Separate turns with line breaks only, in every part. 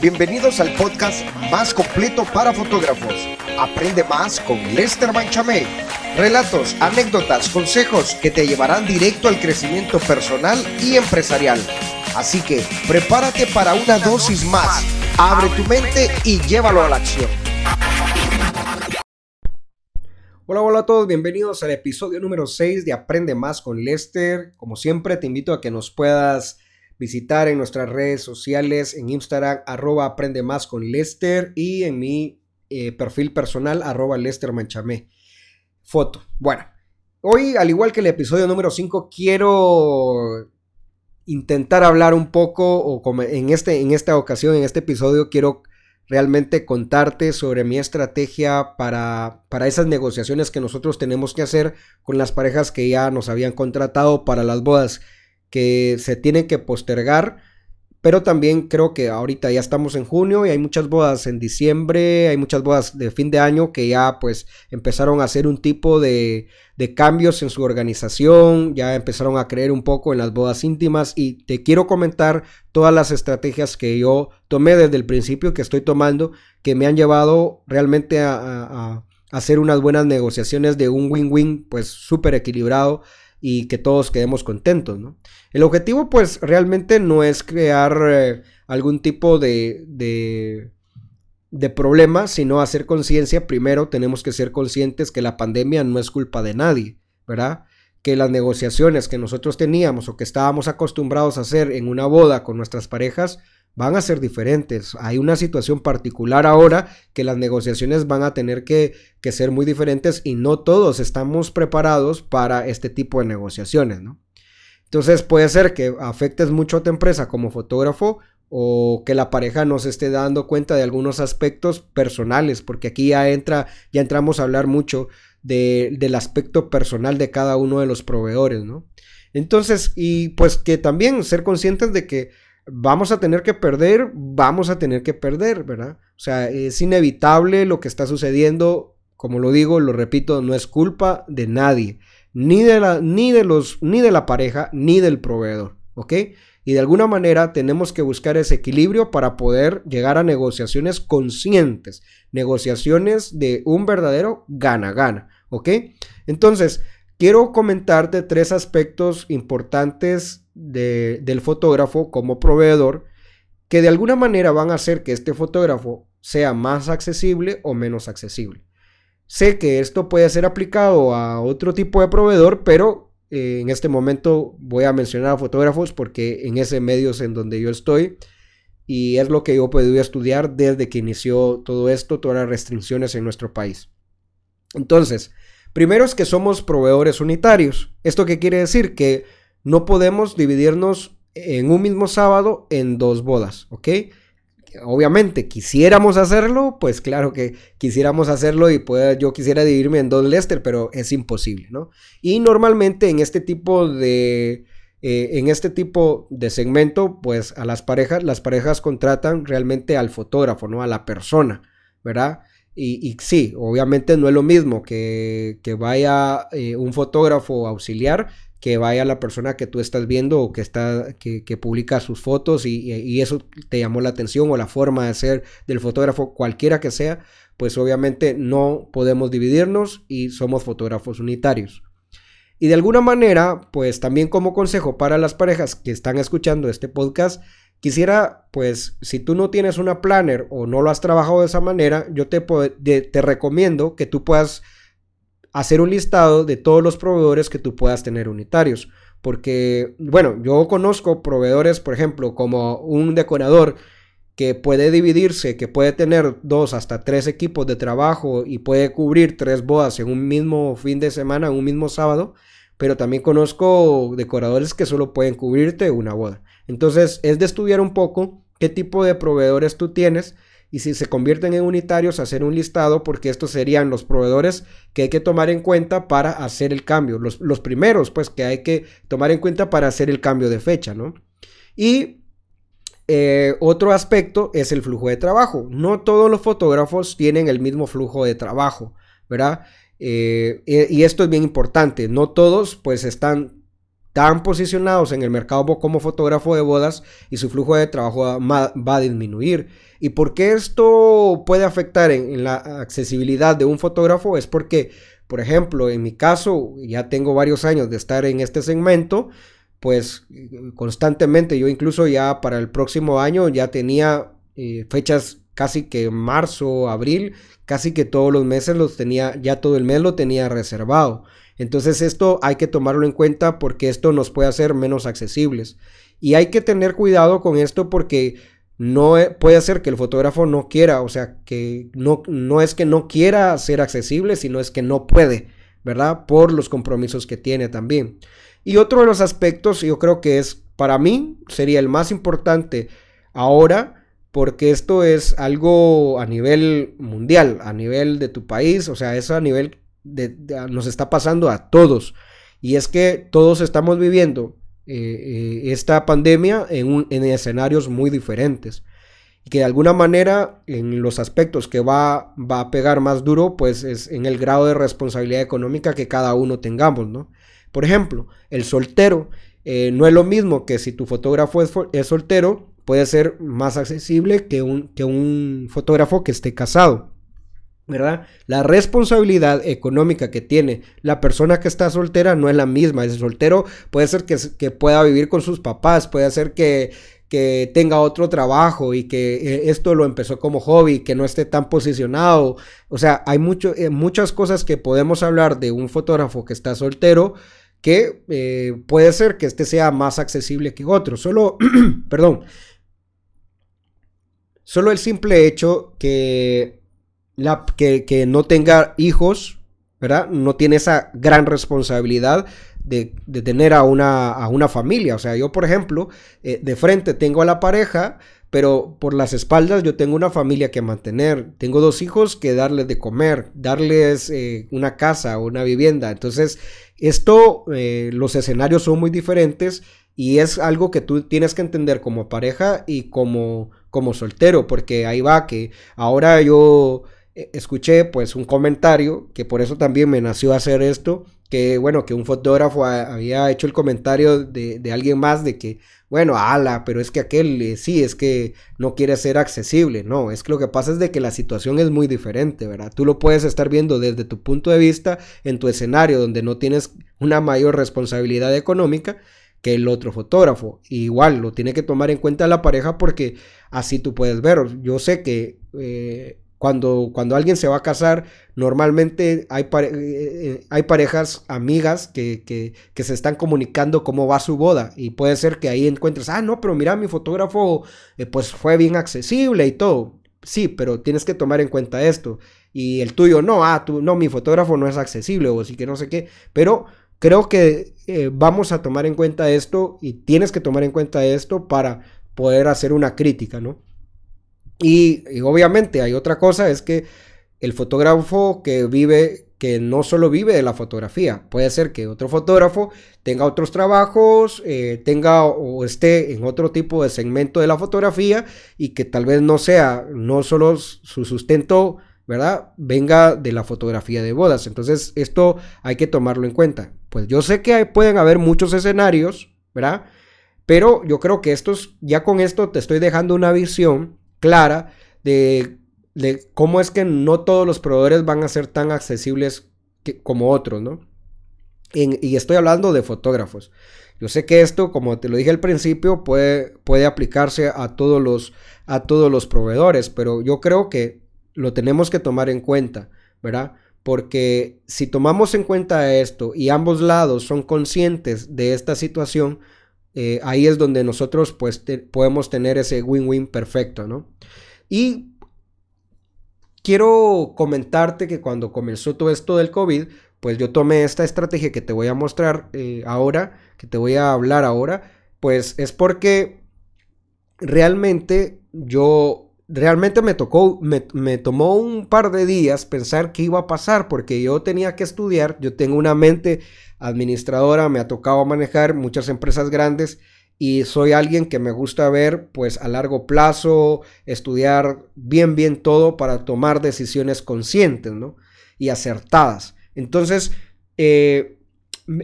Bienvenidos al podcast más completo para fotógrafos. Aprende más con Lester Manchamé. Relatos, anécdotas, consejos que te llevarán directo al crecimiento personal y empresarial. Así que prepárate para una dosis más. Abre tu mente y llévalo a la acción.
Hola, hola a todos, bienvenidos al episodio número 6 de Aprende Más con Lester. Como siempre, te invito a que nos puedas visitar en nuestras redes sociales, en Instagram, arroba Aprende Más con Lester y en mi eh, perfil personal, arroba Lester Manchamé. Foto. Bueno, hoy, al igual que el episodio número 5, quiero intentar hablar un poco, o como en, este, en esta ocasión, en este episodio, quiero realmente contarte sobre mi estrategia para, para esas negociaciones que nosotros tenemos que hacer con las parejas que ya nos habían contratado para las bodas que se tienen que postergar pero también creo que ahorita ya estamos en junio y hay muchas bodas en diciembre, hay muchas bodas de fin de año que ya pues empezaron a hacer un tipo de, de cambios en su organización, ya empezaron a creer un poco en las bodas íntimas y te quiero comentar todas las estrategias que yo tomé desde el principio que estoy tomando que me han llevado realmente a, a hacer unas buenas negociaciones de un win-win pues súper equilibrado y que todos quedemos contentos, ¿no? El objetivo pues realmente no es crear eh, algún tipo de, de, de problema, sino hacer conciencia. Primero tenemos que ser conscientes que la pandemia no es culpa de nadie, ¿verdad? Que las negociaciones que nosotros teníamos o que estábamos acostumbrados a hacer en una boda con nuestras parejas, van a ser diferentes. Hay una situación particular ahora que las negociaciones van a tener que, que, ser muy diferentes y no todos estamos preparados para este tipo de negociaciones, ¿no? Entonces puede ser que afectes mucho a tu empresa como fotógrafo o que la pareja no se esté dando cuenta de algunos aspectos personales, porque aquí ya entra, ya entramos a hablar mucho de, del aspecto personal de cada uno de los proveedores, ¿no? Entonces, y pues que también ser conscientes de que vamos a tener que perder, vamos a tener que perder, ¿verdad? O sea, es inevitable lo que está sucediendo, como lo digo, lo repito, no es culpa de nadie, ni de la, ni de los, ni de la pareja, ni del proveedor, ¿ok? Y de alguna manera tenemos que buscar ese equilibrio para poder llegar a negociaciones conscientes, negociaciones de un verdadero gana-gana, ¿ok? Entonces, quiero comentarte tres aspectos importantes del fotógrafo como proveedor que de alguna manera van a hacer que este fotógrafo sea más accesible o menos accesible. Sé que esto puede ser aplicado a otro tipo de proveedor, pero eh, en este momento voy a mencionar a fotógrafos porque en ese medio es en donde yo estoy y es lo que yo he podido estudiar desde que inició todo esto, todas las restricciones en nuestro país. Entonces, primero es que somos proveedores unitarios. ¿Esto qué quiere decir? Que no podemos dividirnos en un mismo sábado en dos bodas, ¿ok? Obviamente, quisiéramos hacerlo, pues claro que quisiéramos hacerlo y yo quisiera dividirme en dos Lester, pero es imposible, ¿no? Y normalmente en este tipo de, eh, en este tipo de segmento, pues a las parejas, las parejas contratan realmente al fotógrafo, ¿no? A la persona, ¿verdad? Y, sí, obviamente no es lo mismo que, que vaya eh, un fotógrafo auxiliar que vaya la persona que tú estás viendo o que está que, publica sus fotos y, eso te llamó la atención o la forma de ser del fotógrafo cualquiera que sea pues obviamente no podemos dividirnos y somos fotógrafos unitarios. Y de alguna manera pues también como consejo para las parejas que están escuchando este podcast quisiera pues si tú no tienes una planner o no lo has trabajado de esa manera yo te, te recomiendo que tú puedas hacer un listado de todos los proveedores que tú puedas tener unitarios. Porque, bueno, yo conozco proveedores, por ejemplo, como un decorador que puede dividirse, que puede tener dos hasta tres equipos de trabajo y puede cubrir tres bodas en un mismo fin de semana, en un mismo sábado, pero también conozco decoradores que solo pueden cubrirte una boda. Entonces es de estudiar un poco qué tipo de proveedores tú tienes y si se convierten en unitarios, hacer un listado porque estos serían los proveedores que hay que tomar en cuenta para hacer el cambio. Los, primeros, pues, que hay que tomar en cuenta para hacer el cambio de fecha, ¿no? Y eh, otro aspecto es el flujo de trabajo. No todos los fotógrafos tienen el mismo flujo de trabajo, ¿verdad? Eh, y esto es bien importante. No todos, pues, están tan posicionados en el mercado como fotógrafo de bodas y su flujo de trabajo va, a disminuir. ¿Y por qué esto puede afectar en, la accesibilidad de un fotógrafo? Es porque, por ejemplo, en mi caso, ya tengo varios años de estar en este segmento, pues constantemente, yo incluso ya para el próximo año ya tenía eh, fechas casi que marzo, abril, casi que todos los meses los tenía, ya todo el mes lo tenía reservado. Entonces esto hay que tomarlo en cuenta porque esto nos puede hacer menos accesibles. Y hay que tener cuidado con esto porque no e, puede ser que el fotógrafo no quiera, o sea, que no, no es que no quiera ser accesible, sino es que no puede, ¿verdad? Por los compromisos que tiene también. Y otro de los aspectos, yo creo que es, para mí, sería el más importante ahora, porque esto es algo a nivel mundial, a nivel de tu país, o sea, es a nivel nos está pasando a todos. Y es que todos estamos viviendo eh, eh, esta pandemia en, escenarios muy diferentes. Y que de alguna manera en los aspectos que va, va, a pegar más duro, pues es en el grado de responsabilidad económica que cada uno tengamos, ¿no? Por ejemplo, el soltero eh, no es lo mismo que si tu fotógrafo es, es, soltero, puede ser más accesible que un, que un fotógrafo que esté casado. ¿Verdad? La responsabilidad económica que tiene la persona que está soltera no es la misma. Ese soltero puede ser que, pueda vivir con sus papás, puede ser que, que tenga otro trabajo y que eh, esto lo empezó como hobby, que no esté tan posicionado. O sea, hay mucho, eh, muchas cosas que podemos hablar de un fotógrafo que está soltero que eh, puede ser que este sea más accesible que otro. Solo, perdón, solo el simple hecho que la, que, no tenga hijos, ¿verdad? No tiene esa gran responsabilidad de, tener a una, a una, familia. O sea, yo, por ejemplo, eh, de frente tengo a la pareja, pero por las espaldas yo tengo una familia que mantener. Tengo dos hijos que darles de comer, darles eh, una casa, una vivienda. Entonces, esto, eh, los escenarios son muy diferentes y es algo que tú tienes que entender como pareja y como, como soltero, porque ahí va que ahora yo escuché pues un comentario que por eso también me nació hacer esto, que bueno, que un fotógrafo había hecho el comentario de, alguien más de que, bueno, ala, pero es que aquel eh, sí, es que no quiere ser accesible, no, es que lo que pasa es de que la situación es muy diferente, ¿verdad? Tú lo puedes estar viendo desde tu punto de vista en tu escenario donde no tienes una mayor responsabilidad económica que el otro fotógrafo. igual lo tiene que tomar en cuenta la pareja porque así tú puedes ver. Yo sé que eh, cuando, cuando alguien se va a casar, normalmente hay, eh, eh, hay parejas amigas que, que, se están comunicando cómo va su boda. Y puede ser que ahí encuentres, ah, no, pero mira, mi fotógrafo eh, pues fue bien accesible y todo. Sí, pero tienes que tomar en cuenta esto. Y el tuyo, no, ah, tú, no, mi fotógrafo no es accesible o así que no sé qué. Pero creo que vamos a tomar en cuenta esto y tienes que tomar en cuenta esto para poder hacer una crítica, ¿no? Y, obviamente hay otra cosa, es que el fotógrafo que vive, que no solo vive de la fotografía, puede ser que otro fotógrafo tenga otros trabajos, eh, tenga o esté en otro tipo de segmento de la fotografía y que tal vez no sea, no solo su sustento, ¿verdad? Venga de la fotografía de bodas. Entonces esto hay que tomarlo en cuenta. Pues yo sé que pueden haber muchos escenarios, ¿verdad? Pero yo creo que estos, ya con esto te estoy dejando una visión clara de, cómo es que no todos los proveedores van a ser tan accesibles como otros, ¿no? y estoy hablando de fotógrafos. Yo sé que esto, como te lo dije al principio, puede, puede aplicarse a todos, los, a todos los proveedores, pero yo creo que lo tenemos que tomar en cuenta, ¿verdad? Porque si tomamos en cuenta esto y ambos lados son conscientes de esta situación, eh, ahí es donde nosotros pues podemos tener ese win-win perfecto, ¿no? Y quiero comentarte que cuando comenzó todo esto del COVID, pues yo tomé esta estrategia que te voy a mostrar eh, ahora, que te voy a hablar ahora, pues es porque realmente yo, realmente me tocó, me, me tomó un par de días pensar qué iba a pasar, porque yo tenía que estudiar, yo tengo una mente administradora, me ha tocado manejar muchas empresas grandes y soy alguien que me gusta ver pues a largo plazo, estudiar bien bien todo para tomar decisiones conscientes, ¿no? Y acertadas. Entonces, eh,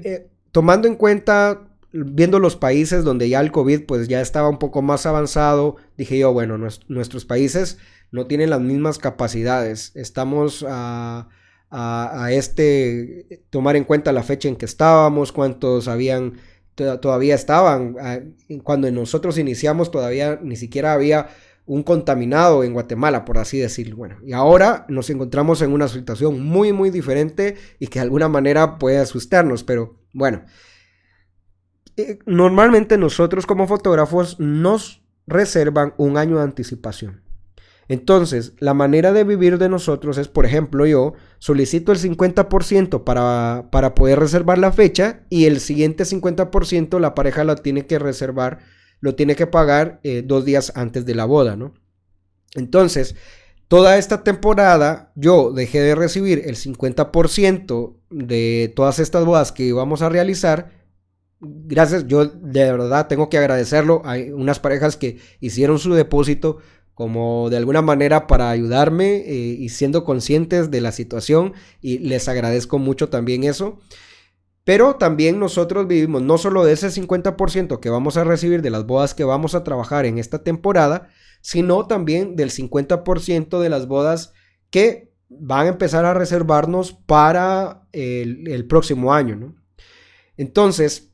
eh, tomando en cuenta viendo los países donde ya el COVID pues ya estaba un poco más avanzado, dije yo, bueno, nuestros países no tienen las mismas capacidades. Estamos a, este, tomar en cuenta la fecha en que estábamos, cuántos habían, todavía estaban. Cuando nosotros iniciamos todavía ni siquiera había un contaminado en Guatemala, por así decirlo. Bueno, y ahora nos encontramos en una situación muy, muy diferente y que de alguna manera puede asustarnos, pero bueno. Eh, normalmente nosotros como fotógrafos nos reservan un año de anticipación. Entonces, la manera de vivir de nosotros es, por ejemplo, yo solicito el 50% para, para poder reservar la fecha y el siguiente 50% la pareja lo tiene que reservar lo tiene que pagar eh, dos días antes de la boda, ¿no? Entonces, toda esta temporada yo dejé de recibir el 50% de todas estas bodas que íbamos a realizar. Gracias, yo de verdad tengo que agradecerlo. Hay unas parejas que hicieron su depósito como de alguna manera para ayudarme eh, y siendo conscientes de la situación y les agradezco mucho también eso. Pero también nosotros vivimos no solo de ese 50% que vamos a recibir de las bodas que vamos a trabajar en esta temporada, sino también del 50% de las bodas que van a empezar a reservarnos para el, próximo año. ¿no? Entonces,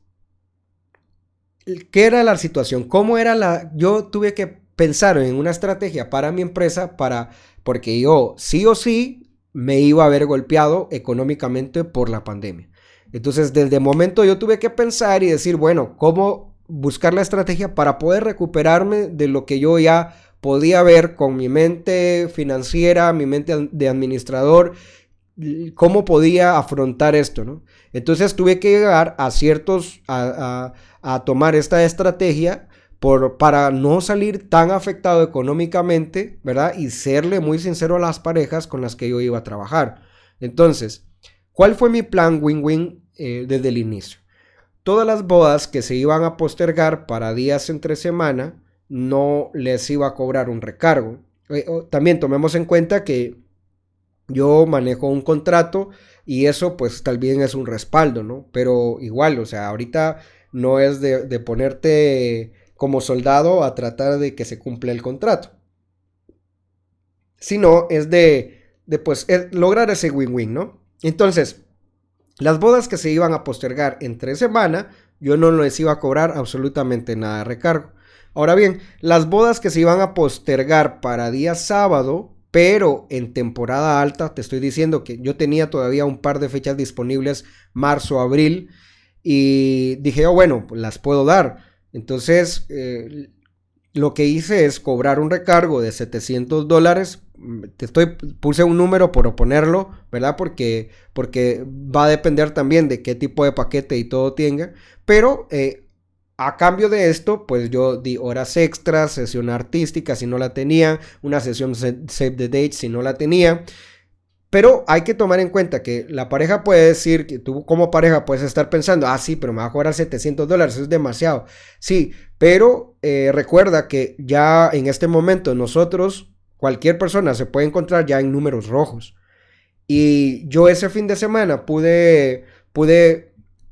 ¿qué era la situación? ¿Cómo era la... Yo tuve que pensar en una estrategia para mi empresa para... Porque yo sí o sí me iba a haber golpeado económicamente por la pandemia. Entonces, desde el momento yo tuve que pensar y decir, bueno, ¿cómo buscar la estrategia para poder recuperarme de lo que yo ya podía ver con mi mente financiera, mi mente de administrador, cómo podía afrontar esto, ¿no? Entonces tuve que llegar a ciertos, a, tomar esta estrategia por, para no salir tan afectado económicamente, ¿verdad? Y serle muy sincero a las parejas con las que yo iba a trabajar. Entonces, ¿cuál fue mi plan win-win eh, desde el inicio. Todas las bodas que se iban a postergar para días entre semana no les iba a cobrar un recargo. Eh, también tomemos en cuenta que yo manejo un contrato y eso pues también es un respaldo, ¿no? Pero igual, o sea, ahorita no es de, ponerte como soldado a tratar de que se cumpla el contrato, sino es de, de pues lograr ese win-win, ¿no? Entonces, las bodas que se iban a postergar en tres semanas, yo no les iba a cobrar absolutamente nada de recargo. Ahora bien, las bodas que se iban a postergar para día sábado, pero en temporada alta, te estoy diciendo que yo tenía todavía un par de fechas disponibles, marzo, abril, y dije, oh, bueno, pues las puedo dar. Entonces, eh, lo que hice es cobrar un recargo de 700 dólares te estoy, puse un número por oponerlo, ¿verdad? Porque, porque va a depender también de qué tipo de paquete y todo tenga. Pero eh, a cambio de esto, pues yo di horas extras, sesión artística si no la tenía, una sesión save the date si no la tenía. Pero hay que tomar en cuenta que la pareja puede decir que tú como pareja puedes estar pensando, ah, sí, pero me va a cobrar 700 dólares, es demasiado. Sí, pero eh, recuerda que ya en este momento nosotros Cualquier persona se puede encontrar ya en números rojos. Y yo ese fin de semana pude, pude,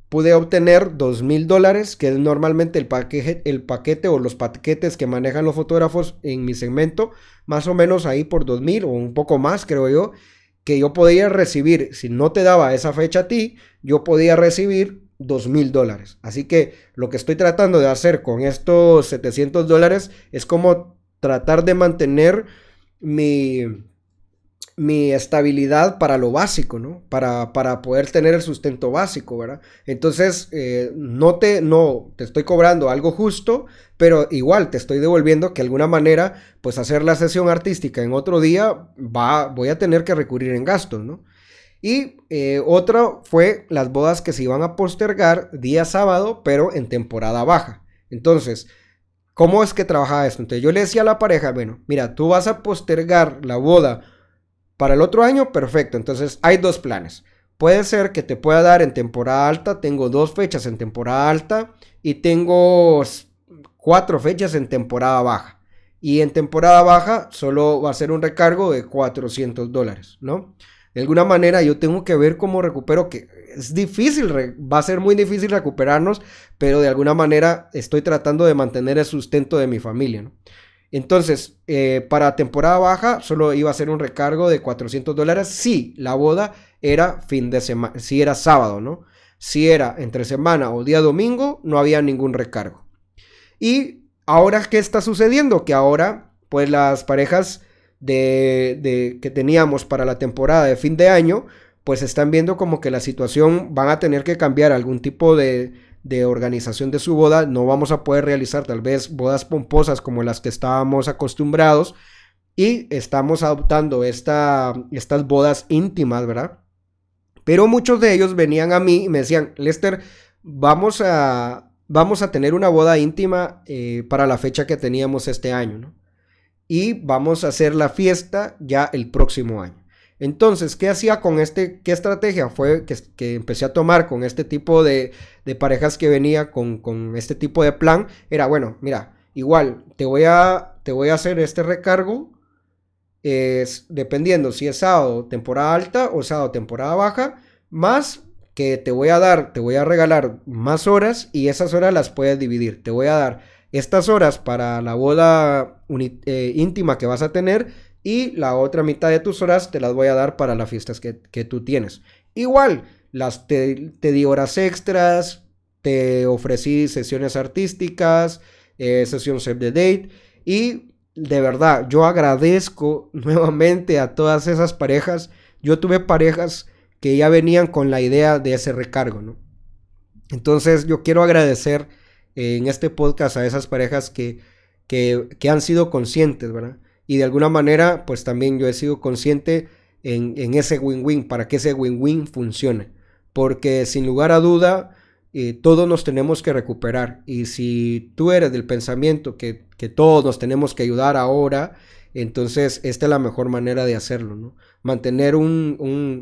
pude obtener dos mil dólares, que es normalmente el paquete, el paquete o los paquetes que manejan los fotógrafos en mi segmento, más o menos ahí por dos mil o un poco más, creo yo, que yo podía recibir, si no te daba esa fecha a ti, yo podía recibir dos mil dólares. Así que lo que estoy tratando de hacer con estos 700 dólares es como tratar de mantener mi, mi estabilidad para lo básico, ¿no? Para, para, poder tener el sustento básico, ¿verdad? Entonces, eh, no, te, no te estoy cobrando algo justo, pero igual te estoy devolviendo que de alguna manera, pues hacer la sesión artística en otro día, va, voy a tener que recurrir en gastos, ¿no? Y eh, otra fue las bodas que se iban a postergar día sábado, pero en temporada baja. Entonces, ¿Cómo es que trabajaba esto? Entonces yo le decía a la pareja, bueno, mira, tú vas a postergar la boda para el otro año, perfecto. Entonces hay dos planes. Puede ser que te pueda dar en temporada alta, tengo dos fechas en temporada alta y tengo cuatro fechas en temporada baja. Y en temporada baja solo va a ser un recargo de 400 dólares, ¿no? De alguna manera yo tengo que ver cómo recupero, que es difícil, va a ser muy difícil recuperarnos, pero de alguna manera estoy tratando de mantener el sustento de mi familia. Entonces, eh, para temporada baja solo iba a ser un recargo de 400 dólares si la boda era fin de semana, si era sábado, ¿no? Si era entre semana o día domingo, no había ningún recargo. Y ahora, ¿qué está sucediendo? Que ahora, pues las parejas de, que teníamos para la temporada de fin de año, pues están viendo como que la situación van a tener que cambiar algún tipo de, de organización de su boda. No vamos a poder realizar tal vez bodas pomposas como las que estábamos acostumbrados. Y estamos adoptando esta, estas bodas íntimas, ¿verdad? Pero muchos de ellos venían a mí y me decían, Lester, vamos a, vamos a tener una boda íntima eh, para la fecha que teníamos este año, y vamos a hacer la fiesta ya el próximo año. Entonces, ¿qué hacía con este? ¿Qué estrategia fue que, empecé a tomar con este tipo de, parejas que venía con, este tipo de plan? Era, bueno, mira, igual, te voy a, te voy a hacer este recargo, es, dependiendo si es sábado temporada alta o sábado temporada baja, más que te voy a dar, te voy a regalar más horas y esas horas las puedes dividir. Te voy a dar estas horas para la boda eh, íntima que vas a tener y la otra mitad de tus horas te las voy a dar para las fiestas que, tú tienes. Igual, las te, di horas extras, te ofrecí sesiones artísticas, eh, sesión save the date y de verdad yo agradezco nuevamente a todas esas parejas. Yo tuve parejas que ya venían con la idea de ese recargo, ¿no? Entonces yo quiero agradecer en este podcast a esas parejas que, que, han sido conscientes, ¿verdad? Y de alguna manera, pues también yo he sido consciente en, ese win-win, para que ese win-win funcione. Porque sin lugar a duda, eh, todos nos tenemos que recuperar. Y si tú eres del pensamiento que, que todos nos tenemos que ayudar ahora, entonces, esta es la mejor manera de hacerlo, ¿no? Mantener un,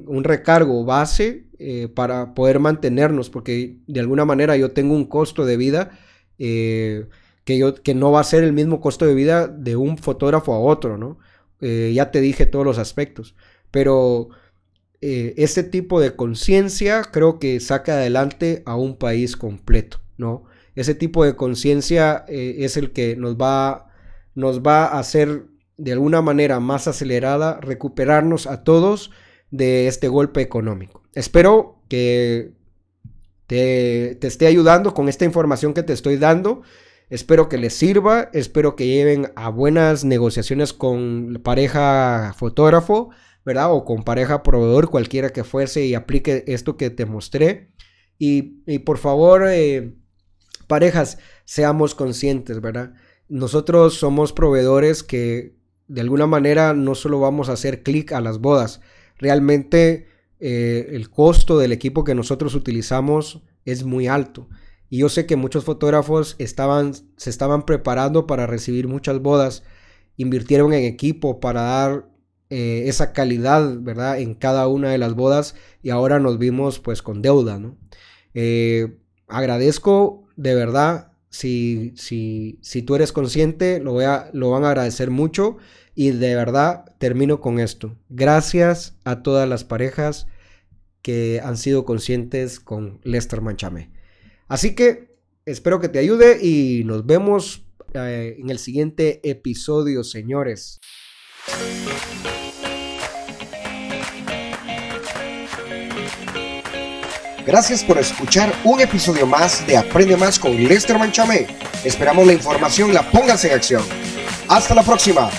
un, recargo base eh, para poder mantenernos, porque de alguna manera yo tengo un costo de vida eh, que, yo, que no va a ser el mismo costo de vida de un fotógrafo a otro, ¿no? Eh, ya te dije todos los aspectos, pero este tipo de conciencia creo que saca adelante a un país completo, ¿no? Ese tipo de conciencia es el que nos va, nos va a hacer de alguna manera más acelerada recuperarnos a todos de este golpe económico. Espero que te, esté ayudando con esta información que te estoy dando. Espero que les sirva, espero que lleven a buenas negociaciones con pareja fotógrafo, ¿verdad? O con pareja proveedor, cualquiera que fuese y aplique esto que te mostré. Y, por favor, eh, parejas, seamos conscientes, ¿verdad? Nosotros somos proveedores que de alguna manera no solo vamos a hacer clic a las bodas, realmente eh, el costo del equipo que nosotros utilizamos es muy alto. Y yo sé que muchos fotógrafos estaban, se estaban preparando para recibir muchas bodas, invirtieron en equipo para dar eh, esa calidad, ¿verdad? En cada una de las bodas y ahora nos vimos pues con deuda, ¿no? Eh, agradezco de verdad si, si, si tú eres consciente, lo, voy a, lo van a agradecer mucho. Y de verdad termino con esto. Gracias a todas las parejas que han sido conscientes con Lester Manchame. Así que espero que te ayude y nos vemos eh, en el siguiente episodio, señores.
Gracias por escuchar un episodio más de Aprende Más con Lester Manchame. Esperamos la información la pongas en acción. Hasta la próxima.